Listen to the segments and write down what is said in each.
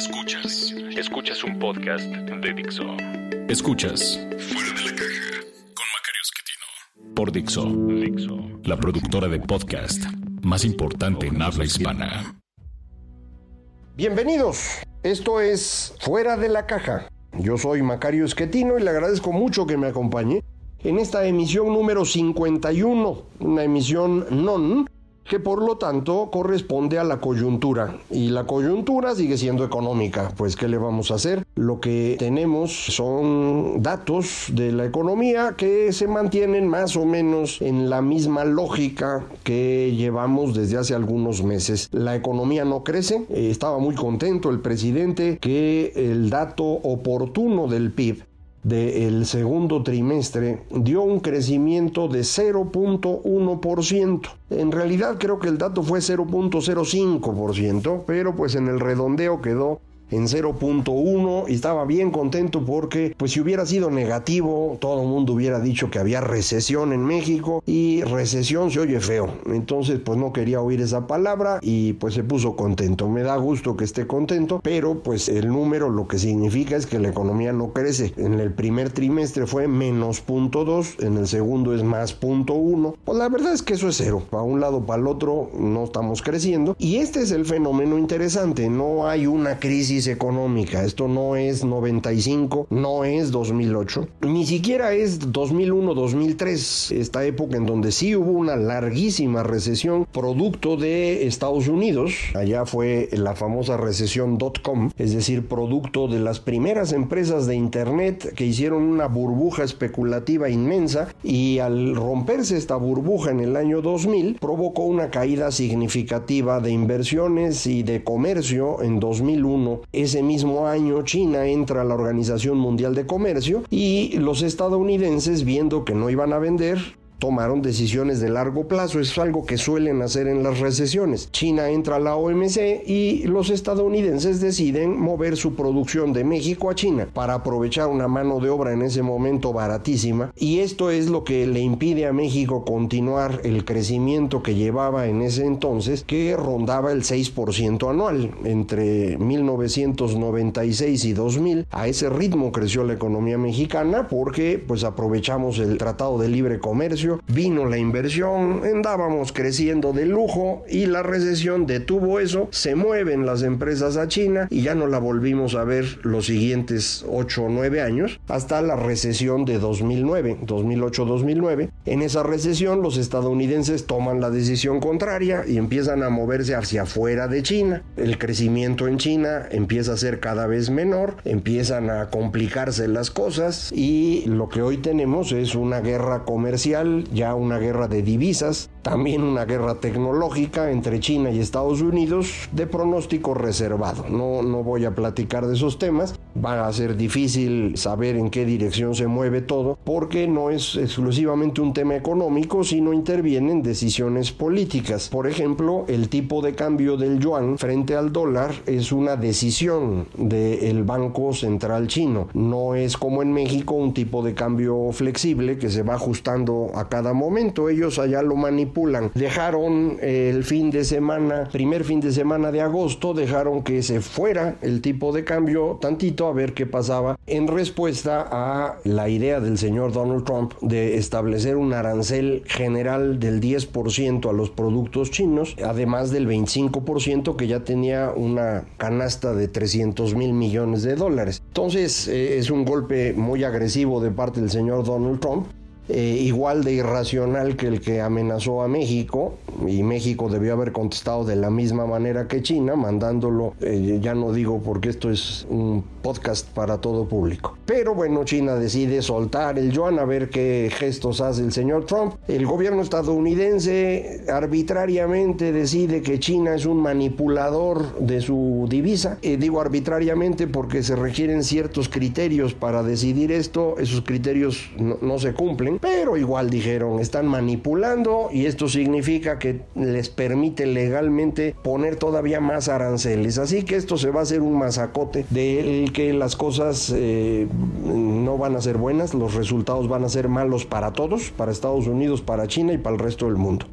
Escuchas. Escuchas un podcast de Dixo. Escuchas. Fuera de la caja. Con Macario Esquetino. Por Dixo. Dixo. La productora de podcast más importante en habla hispana. Bienvenidos. Esto es Fuera de la caja. Yo soy Macario Esquetino y le agradezco mucho que me acompañe en esta emisión número 51, una emisión non que por lo tanto corresponde a la coyuntura. Y la coyuntura sigue siendo económica, pues ¿qué le vamos a hacer? Lo que tenemos son datos de la economía que se mantienen más o menos en la misma lógica que llevamos desde hace algunos meses. La economía no crece, estaba muy contento el presidente que el dato oportuno del PIB del segundo trimestre dio un crecimiento de 0.1%. En realidad creo que el dato fue 0.05%, pero pues en el redondeo quedó en 0.1 y estaba bien contento porque pues si hubiera sido negativo todo el mundo hubiera dicho que había recesión en México y recesión se oye feo. Entonces pues no quería oír esa palabra y pues se puso contento. Me da gusto que esté contento pero pues el número lo que significa es que la economía no crece. En el primer trimestre fue menos 0.2 en el segundo es más 0.1 pues la verdad es que eso es cero. Para un lado para el otro no estamos creciendo. Y este es el fenómeno interesante. No hay una crisis económica. Esto no es 95, no es 2008, ni siquiera es 2001-2003, esta época en donde sí hubo una larguísima recesión producto de Estados Unidos. Allá fue la famosa recesión .com, es decir, producto de las primeras empresas de Internet que hicieron una burbuja especulativa inmensa y al romperse esta burbuja en el año 2000 provocó una caída significativa de inversiones y de comercio en 2001 ese mismo año China entra a la Organización Mundial de Comercio y los estadounidenses viendo que no iban a vender tomaron decisiones de largo plazo. Es algo que suelen hacer en las recesiones. China entra a la OMC y los estadounidenses deciden mover su producción de México a China para aprovechar una mano de obra en ese momento baratísima. Y esto es lo que le impide a México continuar el crecimiento que llevaba en ese entonces, que rondaba el 6% anual. Entre 1996 y 2000, a ese ritmo creció la economía mexicana porque pues aprovechamos el Tratado de Libre Comercio vino la inversión, andábamos creciendo de lujo y la recesión detuvo eso, se mueven las empresas a China y ya no la volvimos a ver los siguientes 8 o 9 años hasta la recesión de 2009, 2008-2009. En esa recesión los estadounidenses toman la decisión contraria y empiezan a moverse hacia afuera de China. El crecimiento en China empieza a ser cada vez menor, empiezan a complicarse las cosas y lo que hoy tenemos es una guerra comercial ya una guerra de divisas, también una guerra tecnológica entre China y Estados Unidos de pronóstico reservado. No, no voy a platicar de esos temas, va a ser difícil saber en qué dirección se mueve todo, porque no es exclusivamente un tema económico, sino intervienen decisiones políticas. Por ejemplo, el tipo de cambio del yuan frente al dólar es una decisión del Banco Central chino. No es como en México un tipo de cambio flexible que se va ajustando a cada momento. Ellos allá lo manipulan. Dejaron el fin de semana, primer fin de semana de agosto, dejaron que se fuera el tipo de cambio tantito a ver qué pasaba en respuesta a la idea del señor Donald Trump de establecer un arancel general del 10% a los productos chinos, además del 25% que ya tenía una canasta de 300 mil millones de dólares. Entonces eh, es un golpe muy agresivo de parte del señor Donald Trump eh, igual de irracional que el que amenazó a México, y México debió haber contestado de la misma manera que China, mandándolo, eh, ya no digo porque esto es un podcast para todo público. Pero bueno, China decide soltar el yuan a ver qué gestos hace el señor Trump. El gobierno estadounidense arbitrariamente decide que China es un manipulador de su divisa. Eh, digo arbitrariamente porque se requieren ciertos criterios para decidir esto. Esos criterios no, no se cumplen, pero igual dijeron, están manipulando y esto significa que les permite legalmente poner todavía más aranceles. Así que esto se va a hacer un masacote del que las cosas eh, no van a ser buenas, los resultados van a ser malos para todos, para Estados Unidos, para China y para el resto del mundo.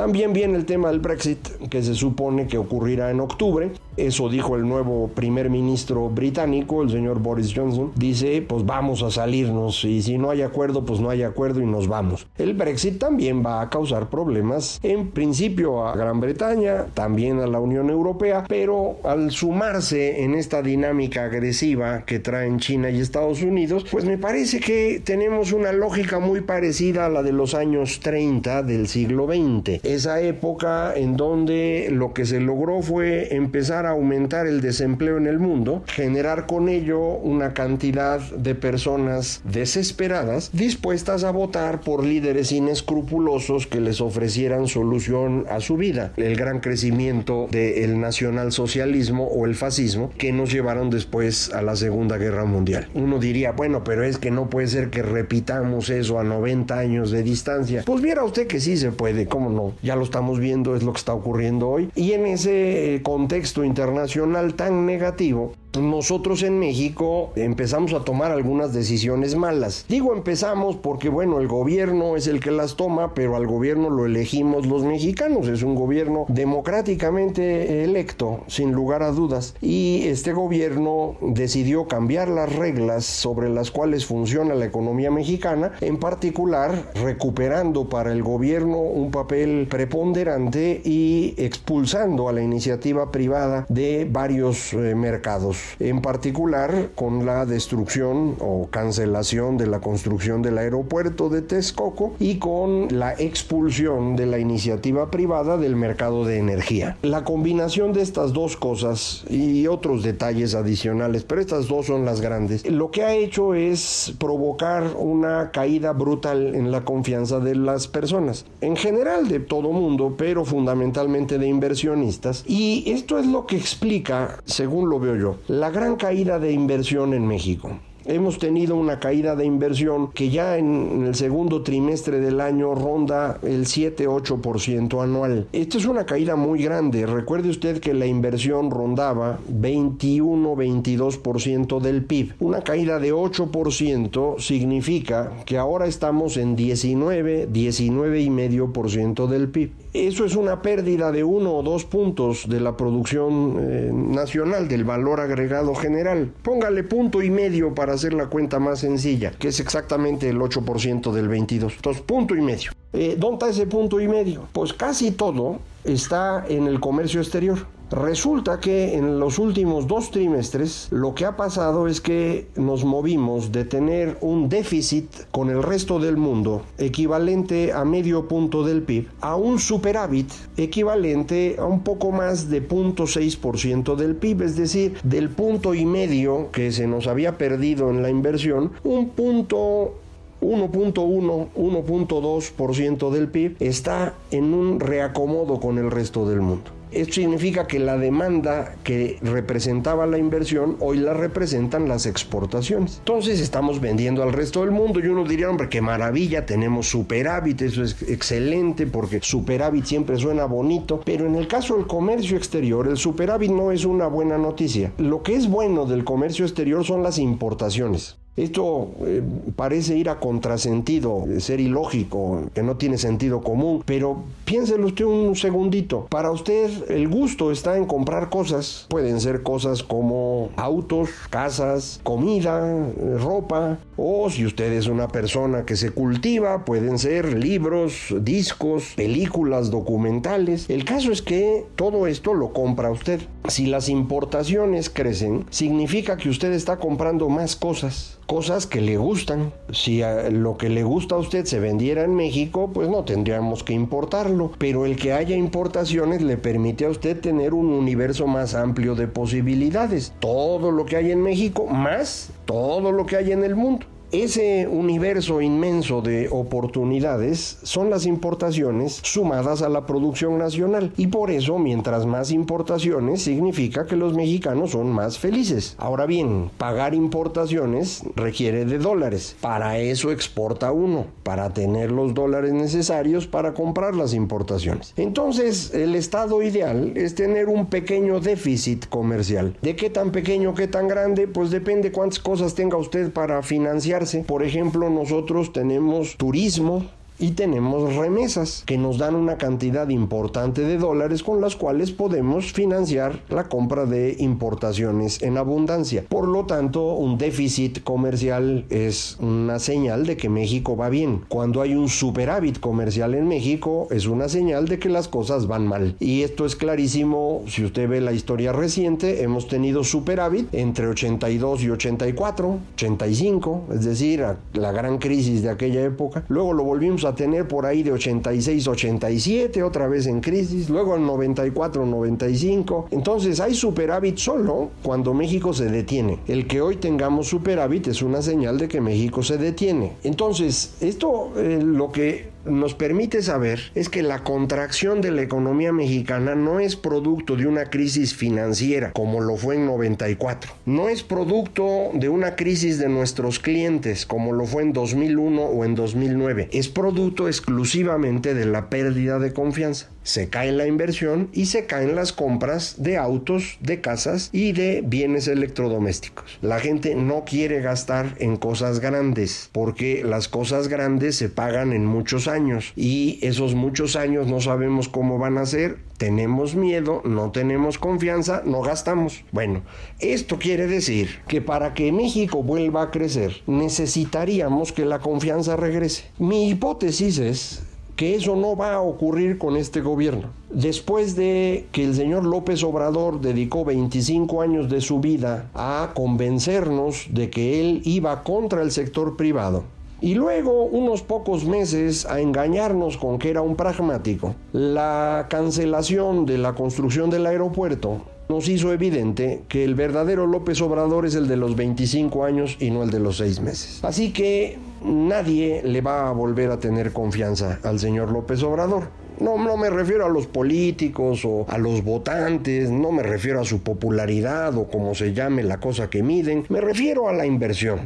También viene el tema del Brexit, que se supone que ocurrirá en octubre. Eso dijo el nuevo primer ministro británico, el señor Boris Johnson. Dice, pues vamos a salirnos y si no hay acuerdo, pues no hay acuerdo y nos vamos. El Brexit también va a causar problemas, en principio a Gran Bretaña, también a la Unión Europea, pero al sumarse en esta dinámica agresiva que traen China y Estados Unidos, pues me parece que tenemos una lógica muy parecida a la de los años 30 del siglo XX esa época en donde lo que se logró fue empezar a aumentar el desempleo en el mundo, generar con ello una cantidad de personas desesperadas dispuestas a votar por líderes inescrupulosos que les ofrecieran solución a su vida. El gran crecimiento del nacionalsocialismo o el fascismo que nos llevaron después a la Segunda Guerra Mundial. Uno diría, bueno, pero es que no puede ser que repitamos eso a 90 años de distancia. Pues viera usted que sí se puede, ¿cómo no? Ya lo estamos viendo, es lo que está ocurriendo hoy. Y en ese eh, contexto internacional tan negativo, nosotros en México empezamos a tomar algunas decisiones malas. Digo empezamos porque bueno, el gobierno es el que las toma, pero al gobierno lo elegimos los mexicanos. Es un gobierno democráticamente electo, sin lugar a dudas. Y este gobierno decidió cambiar las reglas sobre las cuales funciona la economía mexicana, en particular recuperando para el gobierno un papel preponderante y expulsando a la iniciativa privada de varios eh, mercados en particular con la destrucción o cancelación de la construcción del aeropuerto de Texcoco y con la expulsión de la iniciativa privada del mercado de energía. La combinación de estas dos cosas y otros detalles adicionales, pero estas dos son las grandes, lo que ha hecho es provocar una caída brutal en la confianza de las personas, en general de todo mundo, pero fundamentalmente de inversionistas, y esto es lo que explica, según lo veo yo, la gran caída de inversión en México. Hemos tenido una caída de inversión que ya en el segundo trimestre del año ronda el 7-8% anual. Esta es una caída muy grande. Recuerde usted que la inversión rondaba 21-22% del PIB. Una caída de 8% significa que ahora estamos en 19, 19,5% del PIB. Eso es una pérdida de uno o dos puntos de la producción eh, nacional, del valor agregado general. Póngale punto y medio para hacer la cuenta más sencilla, que es exactamente el 8% del 22. Entonces, punto y medio. Eh, ¿Dónde está ese punto y medio? Pues casi todo está en el comercio exterior. Resulta que en los últimos dos trimestres lo que ha pasado es que nos movimos de tener un déficit con el resto del mundo equivalente a medio punto del PIB a un superávit equivalente a un poco más de 0.6% del PIB, es decir, del punto y medio que se nos había perdido en la inversión, un punto 1.1, 1.2% del PIB está en un reacomodo con el resto del mundo. Esto significa que la demanda que representaba la inversión hoy la representan las exportaciones. Entonces estamos vendiendo al resto del mundo y uno diría, hombre, qué maravilla, tenemos superávit, eso es excelente porque superávit siempre suena bonito, pero en el caso del comercio exterior, el superávit no es una buena noticia. Lo que es bueno del comercio exterior son las importaciones. Esto eh, parece ir a contrasentido, ser ilógico, que no tiene sentido común, pero piénselo usted un segundito. Para usted el gusto está en comprar cosas. Pueden ser cosas como autos, casas, comida, ropa, o si usted es una persona que se cultiva, pueden ser libros, discos, películas, documentales. El caso es que todo esto lo compra usted. Si las importaciones crecen, significa que usted está comprando más cosas cosas que le gustan. Si lo que le gusta a usted se vendiera en México, pues no tendríamos que importarlo. Pero el que haya importaciones le permite a usted tener un universo más amplio de posibilidades. Todo lo que hay en México más todo lo que hay en el mundo. Ese universo inmenso de oportunidades son las importaciones sumadas a la producción nacional y por eso mientras más importaciones significa que los mexicanos son más felices. Ahora bien, pagar importaciones requiere de dólares. Para eso exporta uno, para tener los dólares necesarios para comprar las importaciones. Entonces, el estado ideal es tener un pequeño déficit comercial. ¿De qué tan pequeño, qué tan grande? Pues depende cuántas cosas tenga usted para financiar por ejemplo, nosotros tenemos turismo, y tenemos remesas que nos dan una cantidad importante de dólares con las cuales podemos financiar la compra de importaciones en abundancia. Por lo tanto, un déficit comercial es una señal de que México va bien. Cuando hay un superávit comercial en México es una señal de que las cosas van mal. Y esto es clarísimo si usted ve la historia reciente, hemos tenido superávit entre 82 y 84, 85, es decir, la gran crisis de aquella época. Luego lo volvimos a tener por ahí de 86, 87, otra vez en crisis, luego en 94, 95. Entonces hay superávit solo cuando México se detiene. El que hoy tengamos superávit es una señal de que México se detiene. Entonces, esto eh, lo que nos permite saber es que la contracción de la economía mexicana no es producto de una crisis financiera como lo fue en 94, no es producto de una crisis de nuestros clientes como lo fue en 2001 o en 2009, es producto exclusivamente de la pérdida de confianza se cae la inversión y se caen las compras de autos, de casas y de bienes electrodomésticos. La gente no quiere gastar en cosas grandes porque las cosas grandes se pagan en muchos años y esos muchos años no sabemos cómo van a ser, tenemos miedo, no tenemos confianza, no gastamos. Bueno, esto quiere decir que para que México vuelva a crecer necesitaríamos que la confianza regrese. Mi hipótesis es que eso no va a ocurrir con este gobierno. Después de que el señor López Obrador dedicó 25 años de su vida a convencernos de que él iba contra el sector privado, y luego unos pocos meses a engañarnos con que era un pragmático, la cancelación de la construcción del aeropuerto nos hizo evidente que el verdadero López Obrador es el de los 25 años y no el de los 6 meses. Así que nadie le va a volver a tener confianza al señor López Obrador. No, no me refiero a los políticos o a los votantes, no me refiero a su popularidad o como se llame la cosa que miden, me refiero a la inversión.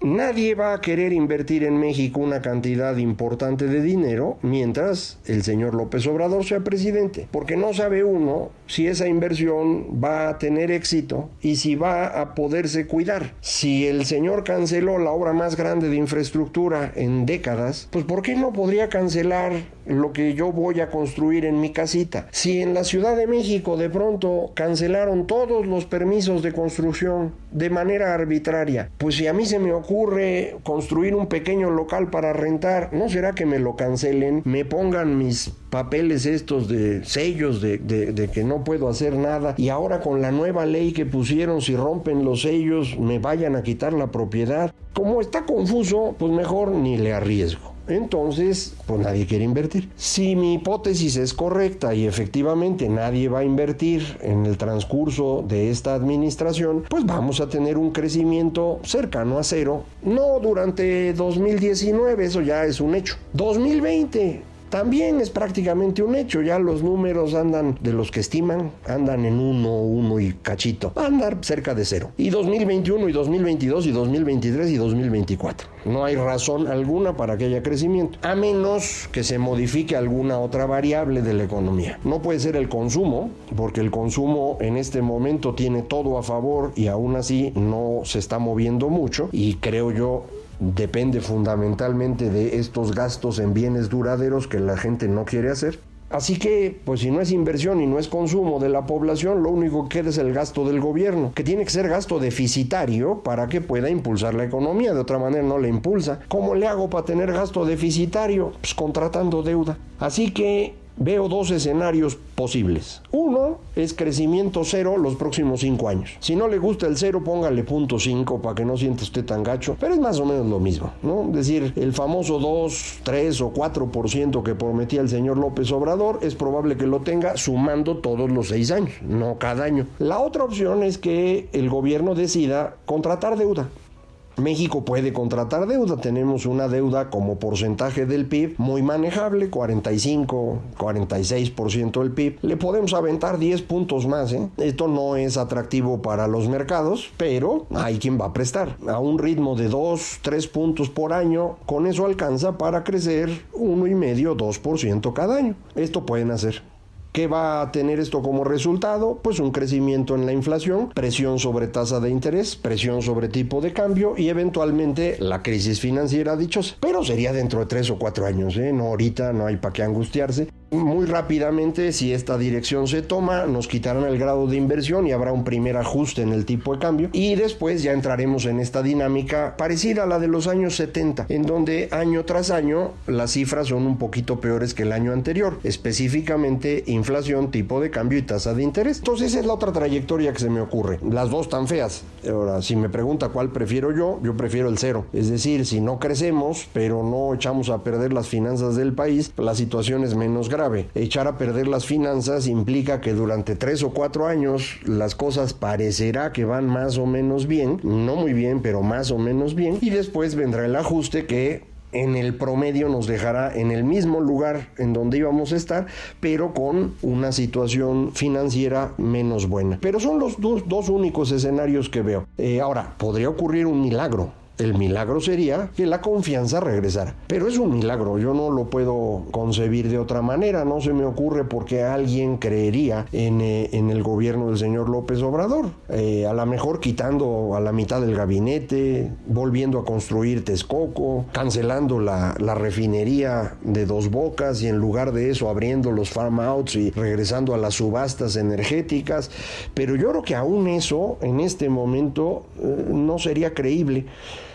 Nadie va a querer invertir en México una cantidad importante de dinero mientras el señor López Obrador sea presidente, porque no sabe uno si esa inversión va a tener éxito y si va a poderse cuidar. Si el señor canceló la obra más grande de infraestructura en décadas, pues ¿por qué no podría cancelar lo que yo voy a construir en mi casita? Si en la Ciudad de México de pronto cancelaron todos los permisos de construcción de manera arbitraria, pues si a mí se me ocurre ocurre construir un pequeño local para rentar, ¿no será que me lo cancelen? Me pongan mis papeles estos de sellos de, de, que no puedo hacer nada y ahora con la nueva ley que pusieron si rompen los sellos me vayan a quitar la propiedad. Como está confuso, pues mejor ni le arriesgo entonces pues nadie quiere invertir. Si mi hipótesis es correcta y efectivamente nadie va a invertir en el transcurso de esta administración, pues vamos a tener un crecimiento cercano a cero. No durante 2019, eso ya es un hecho. 2020, también es prácticamente un hecho. Ya los números andan, de los que estiman, andan en uno, uno y cachito. Va a andar cerca de cero. Y 2021 y 2022 y 2023 y 2024. No hay razón alguna para que haya crecimiento. A menos que se modifique alguna otra variable de la economía. No puede ser el consumo, porque el consumo en este momento tiene todo a favor y aún así no se está moviendo mucho. Y creo yo depende fundamentalmente de estos gastos en bienes duraderos que la gente no quiere hacer. Así que, pues si no es inversión y no es consumo de la población, lo único que queda es el gasto del gobierno, que tiene que ser gasto deficitario para que pueda impulsar la economía, de otra manera no la impulsa. ¿Cómo le hago para tener gasto deficitario? Pues contratando deuda. Así que veo dos escenarios posibles. Uno es crecimiento cero los próximos cinco años. Si no le gusta el cero, póngale punto cinco para que no sienta usted tan gacho, pero es más o menos lo mismo, ¿no? Es decir, el famoso 2, 3 o 4% que prometía el señor López Obrador es probable que lo tenga sumando todos los seis años, no cada año. La otra opción es que el gobierno decida contratar deuda. México puede contratar deuda, tenemos una deuda como porcentaje del PIB muy manejable, 45, 46% del PIB. Le podemos aventar 10 puntos más. ¿eh? Esto no es atractivo para los mercados, pero hay quien va a prestar. A un ritmo de 2, 3 puntos por año, con eso alcanza para crecer 1,5, 2% cada año. Esto pueden hacer. ¿Qué va a tener esto como resultado? Pues un crecimiento en la inflación, presión sobre tasa de interés, presión sobre tipo de cambio y eventualmente la crisis financiera dichosa. Pero sería dentro de tres o cuatro años, ¿eh? no ahorita, no hay para qué angustiarse. Muy rápidamente, si esta dirección se toma, nos quitarán el grado de inversión y habrá un primer ajuste en el tipo de cambio. Y después ya entraremos en esta dinámica parecida a la de los años 70, en donde año tras año las cifras son un poquito peores que el año anterior, específicamente inflación, tipo de cambio y tasa de interés. Entonces esa es la otra trayectoria que se me ocurre. Las dos tan feas. Ahora, si me pregunta cuál prefiero yo, yo prefiero el cero. Es decir, si no crecemos, pero no echamos a perder las finanzas del país, la situación es menos grave Echar a perder las finanzas implica que durante tres o cuatro años las cosas parecerá que van más o menos bien, no muy bien, pero más o menos bien, y después vendrá el ajuste que en el promedio nos dejará en el mismo lugar en donde íbamos a estar, pero con una situación financiera menos buena. Pero son los dos, únicos escenarios que veo. Eh, ahora, podría ocurrir un milagro. El milagro sería que la confianza regresara. Pero es un milagro, yo no lo puedo concebir de otra manera, no se me ocurre porque alguien creería en, eh, el gobierno del señor López Obrador. Eh, a lo mejor quitando a la mitad del gabinete, volviendo a construir Texcoco, cancelando la, la refinería de dos bocas y en lugar de eso abriendo los farm outs y regresando a las subastas energéticas. Pero yo creo que aún eso en este momento eh, no sería creíble.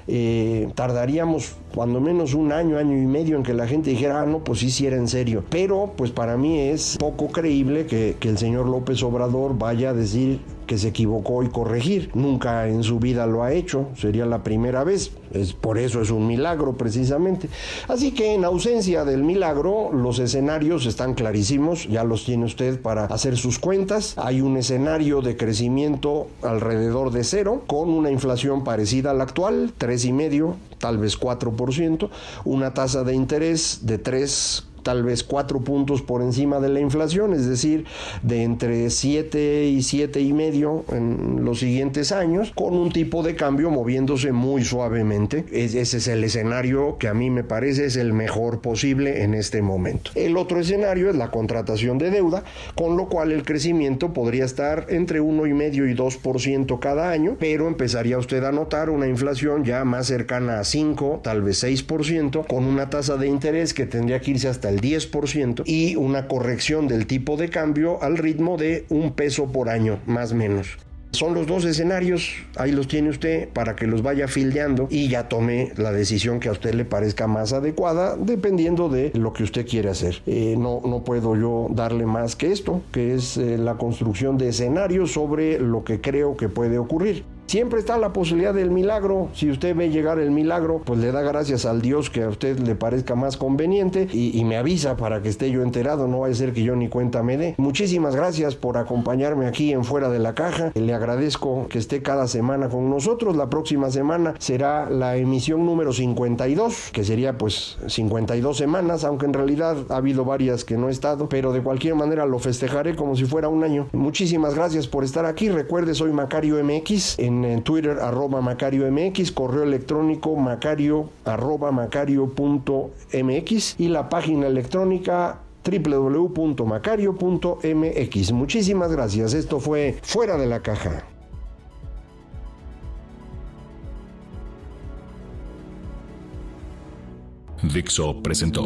Eh, tardaríamos cuando menos un año, año y medio en que la gente dijera, ah, no, pues sí, sí era en serio. Pero pues para mí es poco creíble que, que el señor López Obrador vaya a decir que se equivocó y corregir. Nunca en su vida lo ha hecho, sería la primera vez. Es, por eso es un milagro precisamente. Así que en ausencia del milagro, los escenarios están clarísimos, ya los tiene usted para hacer sus cuentas. Hay un escenario de crecimiento alrededor de cero, con una inflación parecida a la actual, tres y medio, tal vez 4%, una tasa de interés de 3 tal vez cuatro puntos por encima de la inflación, es decir, de entre 7 y siete y medio en los siguientes años, con un tipo de cambio moviéndose muy suavemente. ese es el escenario que a mí me parece es el mejor posible en este momento. El otro escenario es la contratación de deuda, con lo cual el crecimiento podría estar entre uno y medio y 2% cada año, pero empezaría usted a notar una inflación ya más cercana a 5, tal vez 6%, con una tasa de interés que tendría que irse hasta 10% y una corrección del tipo de cambio al ritmo de un peso por año, más o menos. Son los dos escenarios, ahí los tiene usted para que los vaya fildeando y ya tome la decisión que a usted le parezca más adecuada dependiendo de lo que usted quiere hacer. Eh, no, no puedo yo darle más que esto, que es eh, la construcción de escenarios sobre lo que creo que puede ocurrir. Siempre está la posibilidad del milagro. Si usted ve llegar el milagro, pues le da gracias al Dios que a usted le parezca más conveniente y, me avisa para que esté yo enterado. No va a ser que yo ni cuenta me dé. Muchísimas gracias por acompañarme aquí en Fuera de la Caja. Le agradezco que esté cada semana con nosotros. La próxima semana será la emisión número 52, que sería pues 52 semanas, aunque en realidad ha habido varias que no he estado, pero de cualquier manera lo festejaré como si fuera un año. Muchísimas gracias por estar aquí. Recuerde, soy Macario MX. En, Twitter arroba Macario MX, correo electrónico macario arroba macario.mx y la página electrónica www.macario.mx. Muchísimas gracias. Esto fue Fuera de la Caja. Dixo presentó